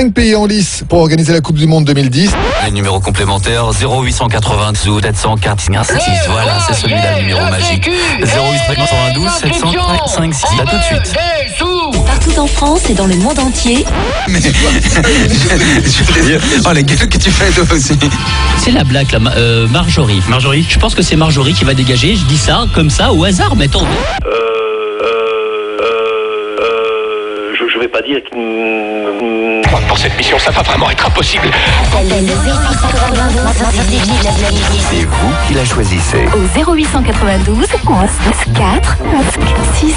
5 pays en lice pour organiser la Coupe du Monde 2010. Les numéros complémentaires 0880 704 6. Voilà, c'est celui-là le numéro magique. 0892 705 6. À tout de suite. Partout en France et dans le monde entier. Mais je voulais dire, oh les gueules que tu fais toi aussi? C'est la blague, la Ma- euh, Marjorie. Marjorie? Je pense que c'est Marjorie qui va dégager. Je dis ça comme ça au hasard, mais attends. Dire que. Pour cette mission, ça va vraiment être impossible. C'est vous qui la choisissez. Au 0892 11 4 6.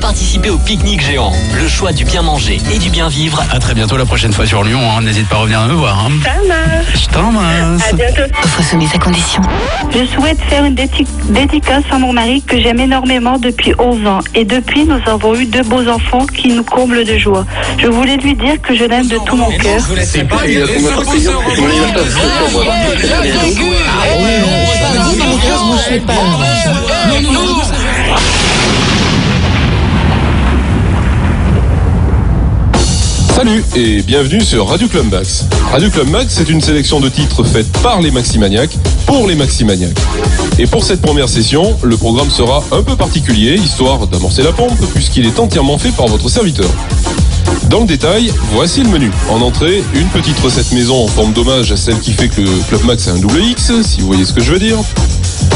Participez au pique-nique géant. Le choix du bien manger et du bien vivre. À très bientôt la prochaine fois sur Lyon. hein. N'hésite pas à revenir me voir. hein. Ça marche. Je t'embrasse. À bientôt. Offre soumise à condition. Je souhaite faire une dédicace à mon mari que j'aime énormément depuis 11 ans. Et depuis, nous avons eu deux beaux enfants qui nous comblent de joie. Je voulais lui dire que je l'aime de tout mon cœur. C'est pas Salut et bienvenue sur Radio Club Max. Radio Club Max, c'est une sélection de titres faite par les Maximaniacs pour les Maximaniacs. Et pour cette première session, le programme sera un peu particulier, histoire d'amorcer la pompe, puisqu'il est entièrement fait par votre serviteur. Dans le détail, voici le menu. En entrée, une petite recette maison en forme d'hommage à celle qui fait que Club Max a un double X, si vous voyez ce que je veux dire.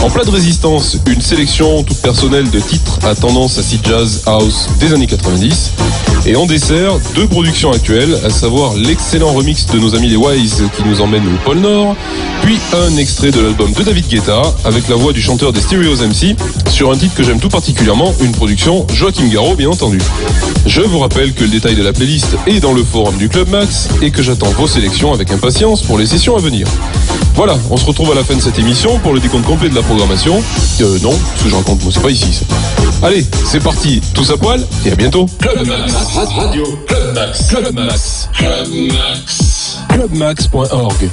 En plat de résistance, une sélection toute personnelle de titres à tendance acid jazz house des années 90. Et en dessert, deux productions actuelles, à savoir l'excellent remix de nos amis les Wise qui nous emmène au pôle Nord, puis un extrait de l'album de David Guetta avec la voix du chanteur des Stereos MC sur un titre que j'aime tout particulièrement, une production Joachim Garraud bien entendu. Je vous rappelle que le détail de la playlist est dans le forum du Club Max et que j'attends vos sélections avec impatience pour les sessions à venir. Voilà, on se retrouve à la fin de cette émission pour le décompte complet de la programmation. Euh, non, ce que je raconte, moi, c'est pas ici. ça. Allez, c'est parti, tous à poil, et à bientôt. Club Max, radio, Club Max, Club Max, Club Max, clubmax.org.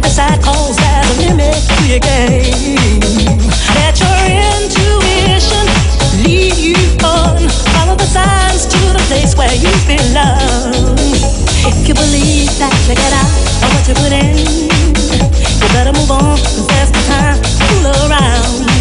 the decide cause there's a limit to your game. Let your intuition lead you on. Follow the signs to the place where you. If you believe that you get out of what you put in, you better move on. There's no time to fool around.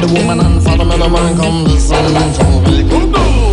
The woman and follow the man come listen to me. Come down.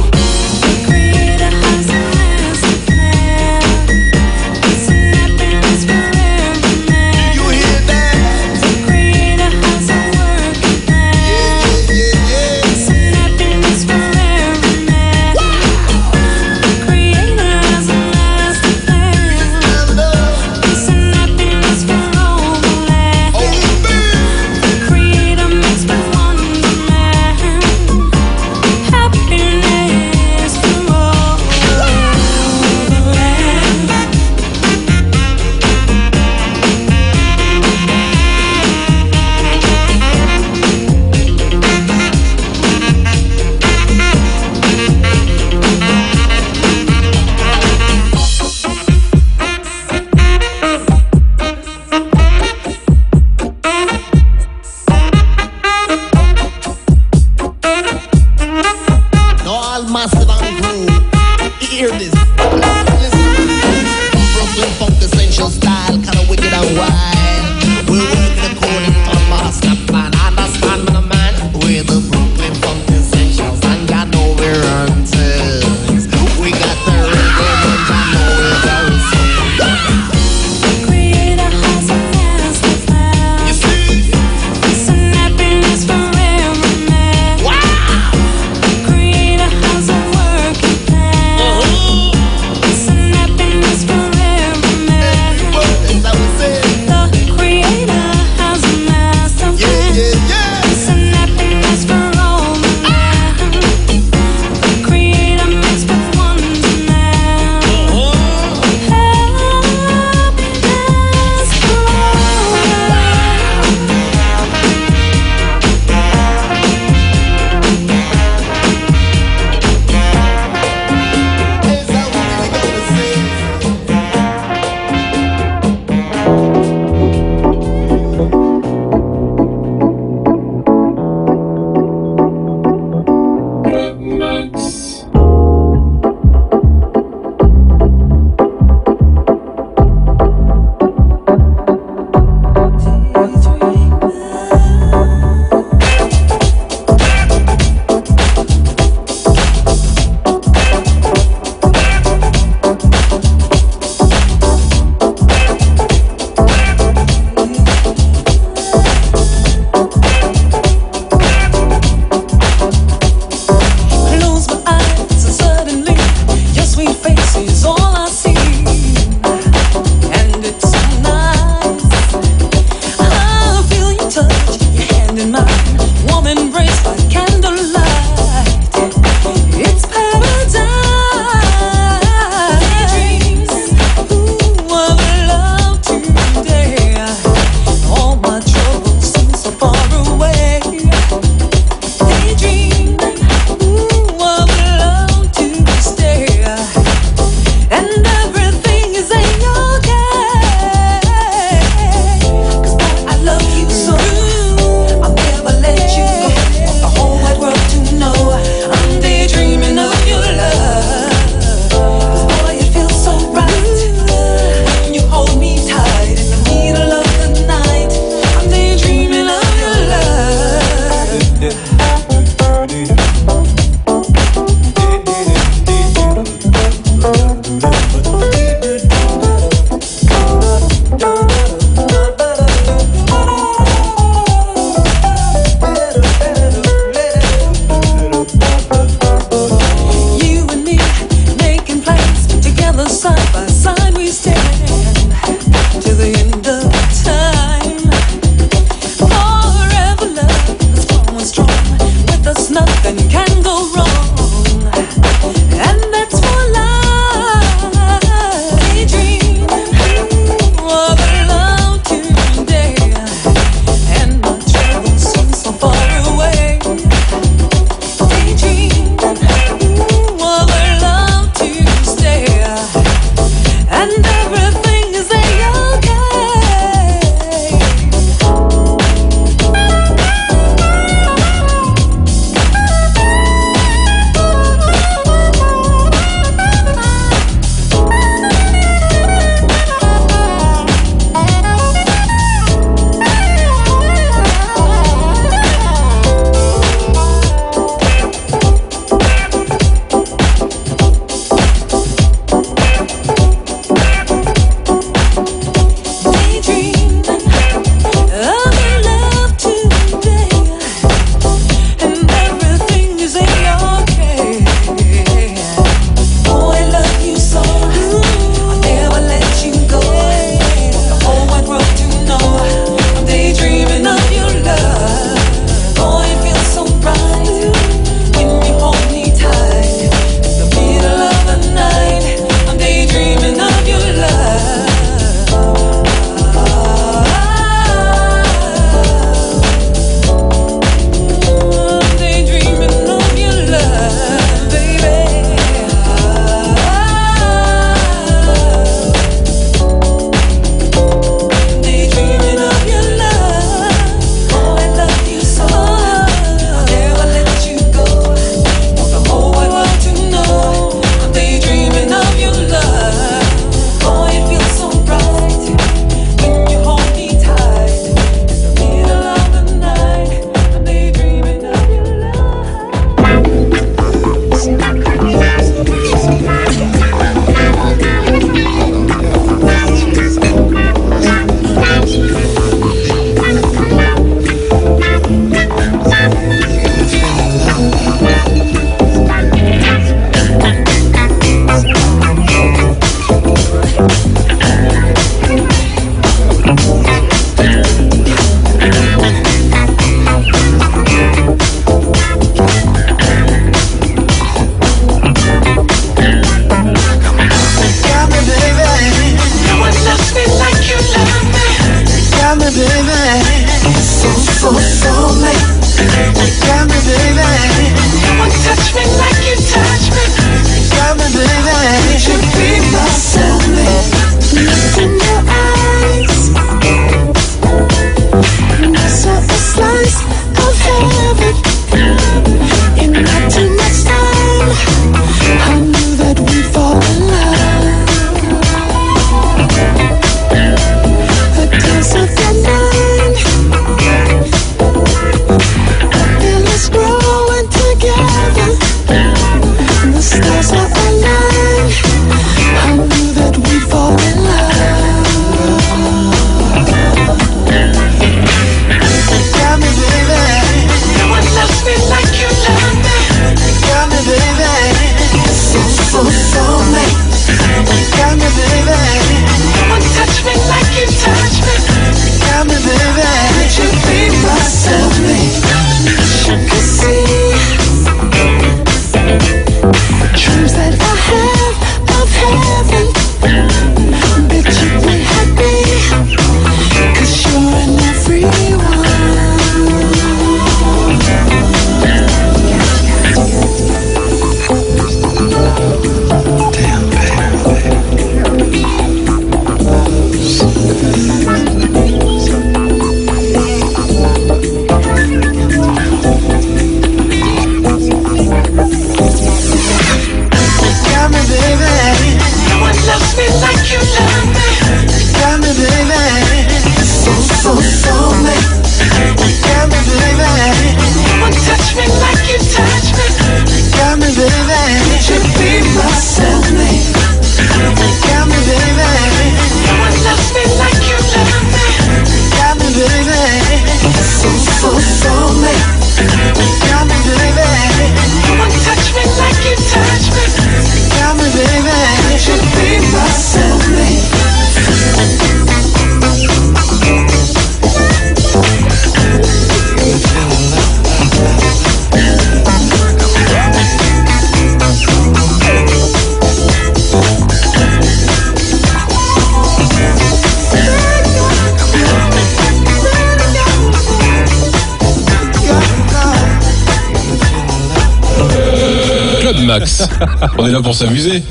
On est là pour s'amuser.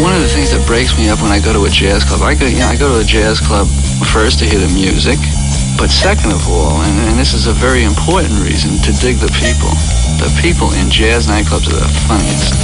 One of the things that breaks me up when I go to a jazz club, I go, you know, I go to a jazz club first to hear the music, but second of all, and, and this is a very important reason, to dig the people. The people in jazz nightclubs are the funniest.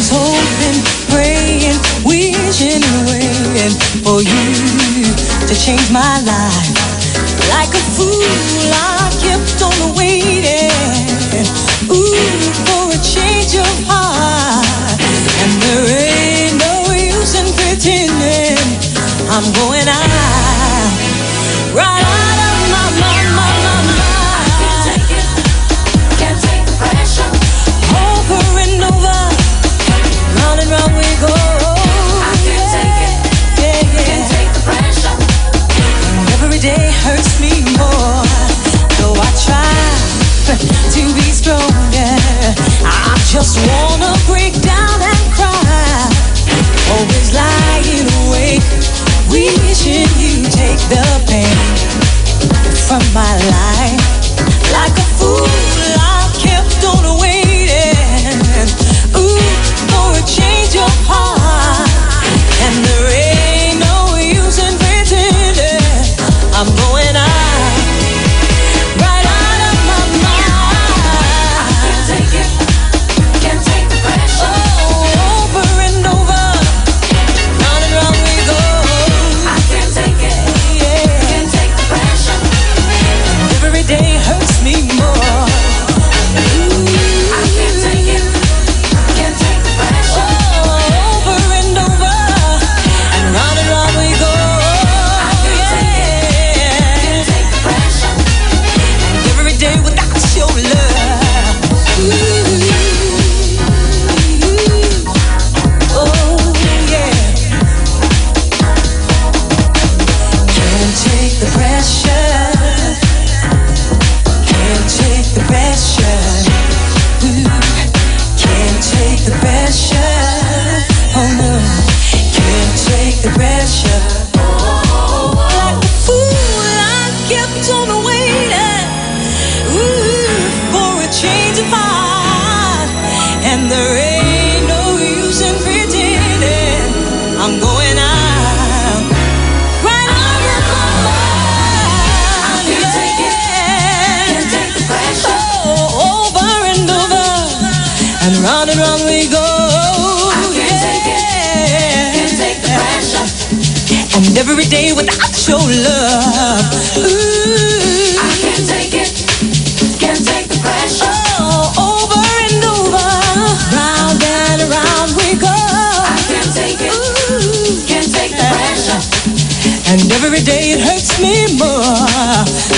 always hoping, praying, wishing and waiting for you to change my life. Like a fool, I kept on waiting, ooh, for a change of heart. And there ain't no use in pretending I'm going. just wanna break down and cry. Always lying awake, wishing you take the pain from my life like every day without your love. Ooh. I can't take it, can't take the pressure. Oh, over and over, round and round we go. I can't take it, Ooh. can't take the pressure. And every day it hurts me more.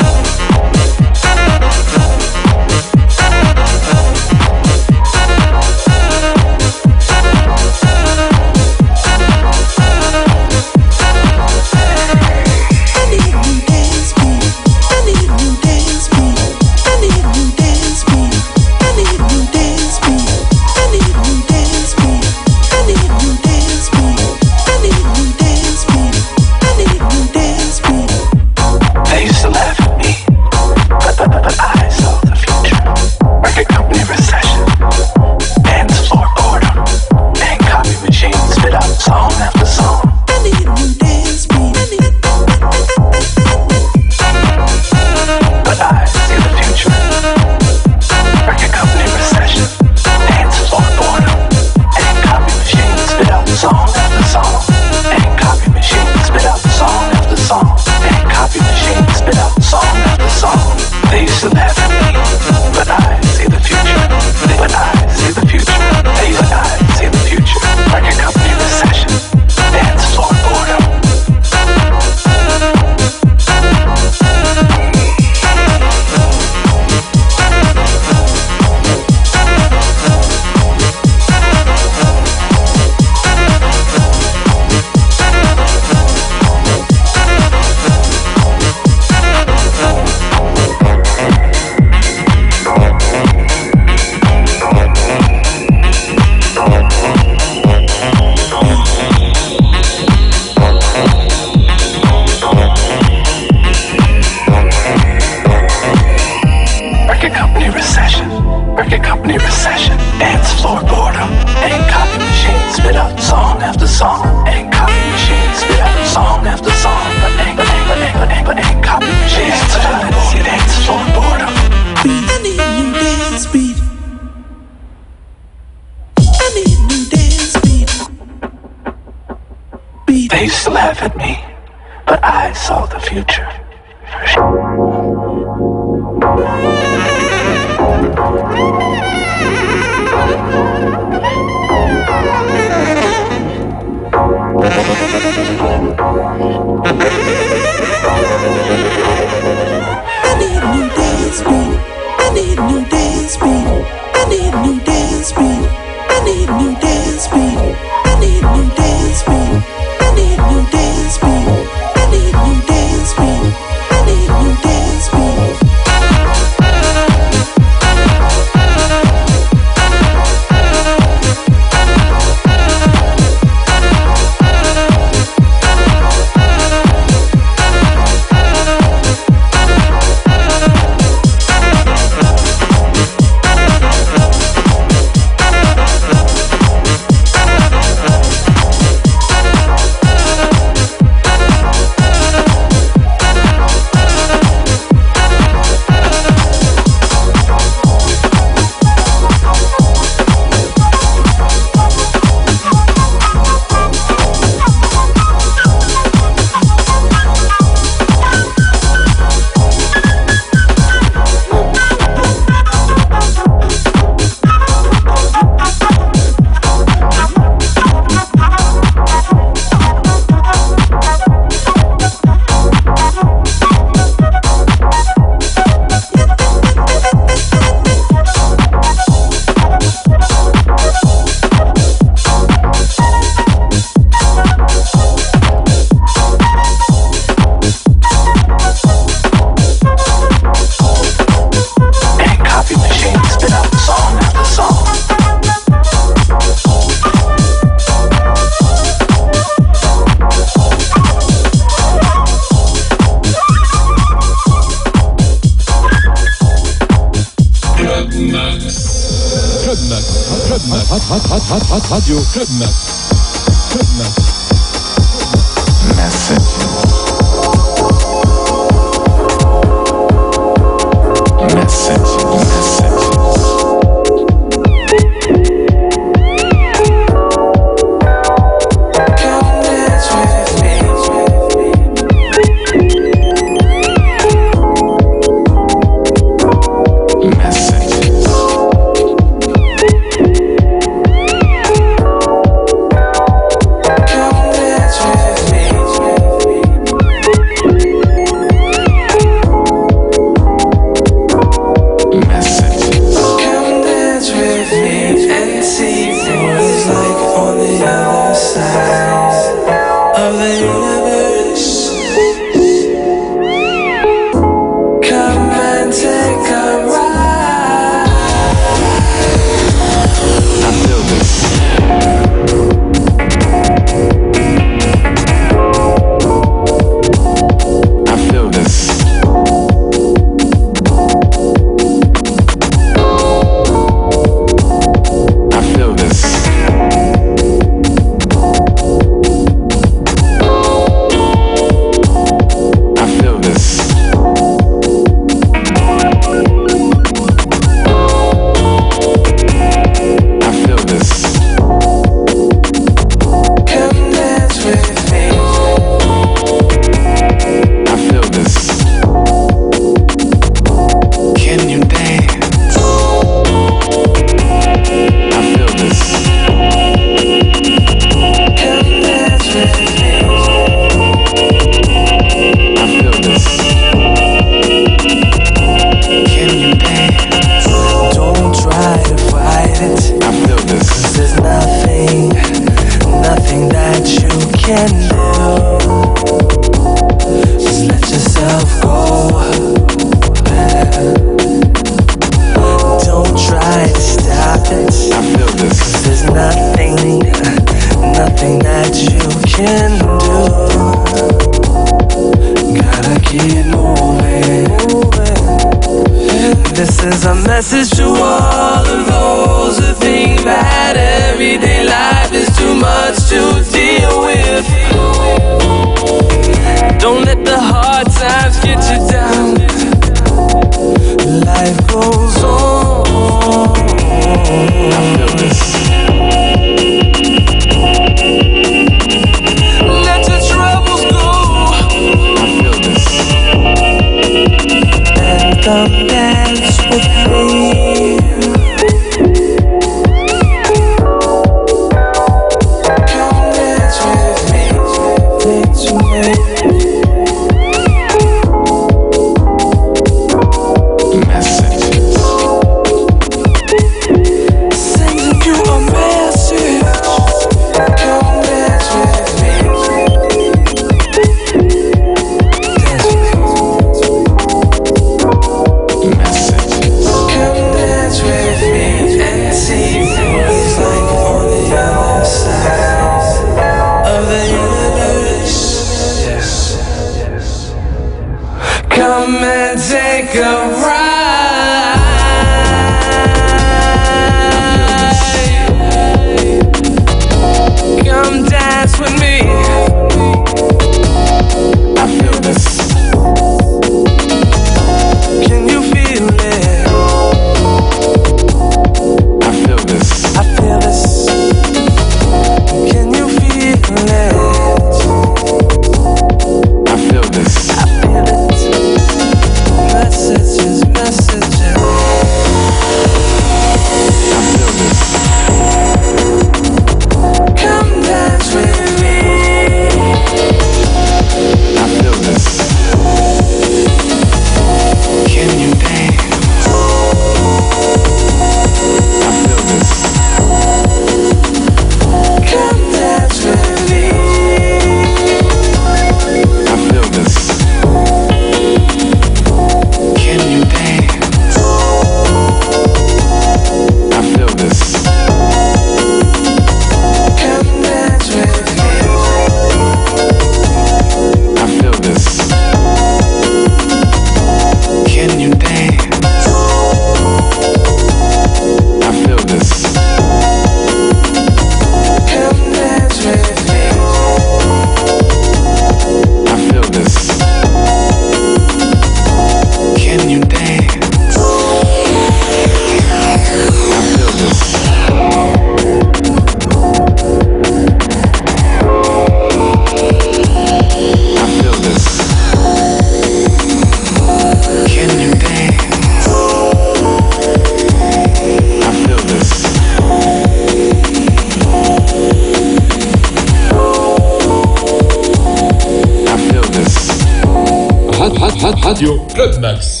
Radio Club Max.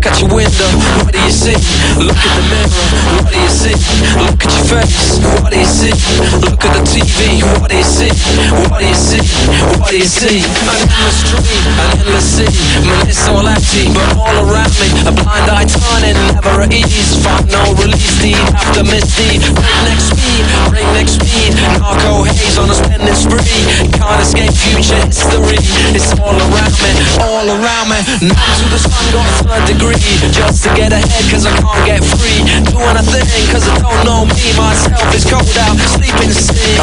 Look at your window, what do you see? Look in the mirror, what do you see? Look at your face, what do you see? Look at the TV, what do you see? What do you see? What do you see? An endless dream, an endless sea. Man, it's all empty, but all around me, a blind eye turning, never at ease. Find no release, deed after misdeed. Breakneck speed, breakneck speed. Narco haze on a spending spree. Can't escape future history. It's all around me, all around me. Numb to the sun, got a third degree. Just to get ahead, cause I can't get free. Doing a thing, cause I don't know me. Myself is cold out, sleeping sea.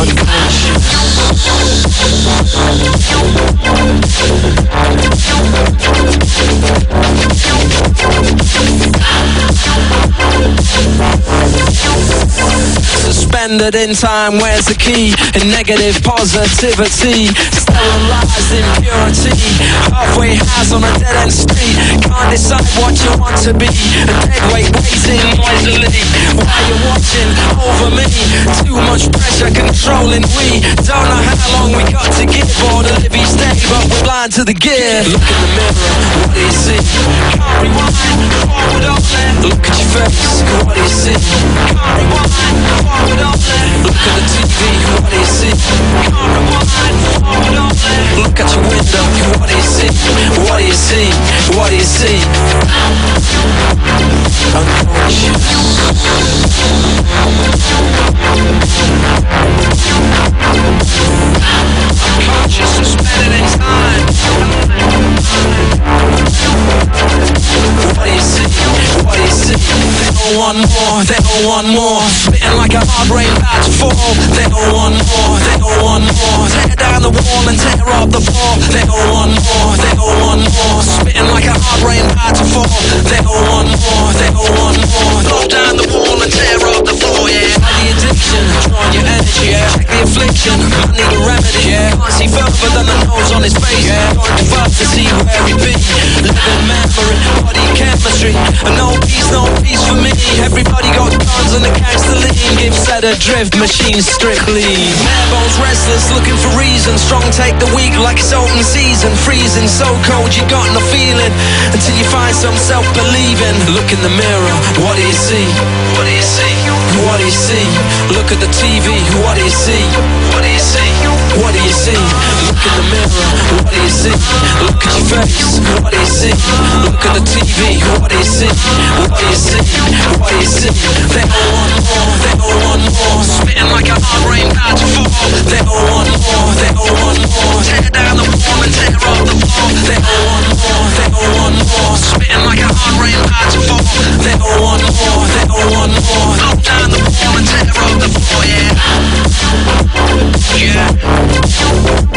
Suspended in time, where's the key? In negative positivity, sterilized impurity. Halfway house on a dead end street. Can't decide what you want to be. A dead weight you're watching over me, too much pressure controlling. We don't know how long we got to give live each day, but we're blind to the gear. Look in the mirror, what do you see? Can't rewind, forward. Look at your face, what do you see? Can't rewind, forward. Look at the TV, what do you see? Can't rewind, forward. Look at your window, what do you see? What do you see? What do you see? Want more, they all want more. Spitting like a hard rain about to fall. They all fall. They all want more, they all want more. Knock down the wall and tear up the floor, yeah. The addiction, drawing your energy, yeah. Check the affliction, I need a remedy, yeah. Can't see further than the nose on his face, yeah. Going too fast to see where he be. Living memory, body chemistry. No peace, no peace for me. Everybody got guns and the gangster lean. Give set a drift, machine strictly. Marebones restless, looking for reason. Strong take the weak like it's open season. Freezing so cold, you got no feeling. Until you find some self believing. Look in the mirror, what do you see? What do you see? What do you see? Look at the TV, what do you see? What do you see? What do you see? Look in the mirror, what is it? Look at your face. What is it? Look at the TV. What is it? What is it? What is it? They all want more. They all want more. Spitting like a hard rain patch fall. They all want more. They all want more. Tear down the wall and tear up the floor. They all want more. They all want more. Spitting like a hard rain patch fall. They all want more. They all want more. Knock down the wall and tear up the floor. Yeah. Yeah.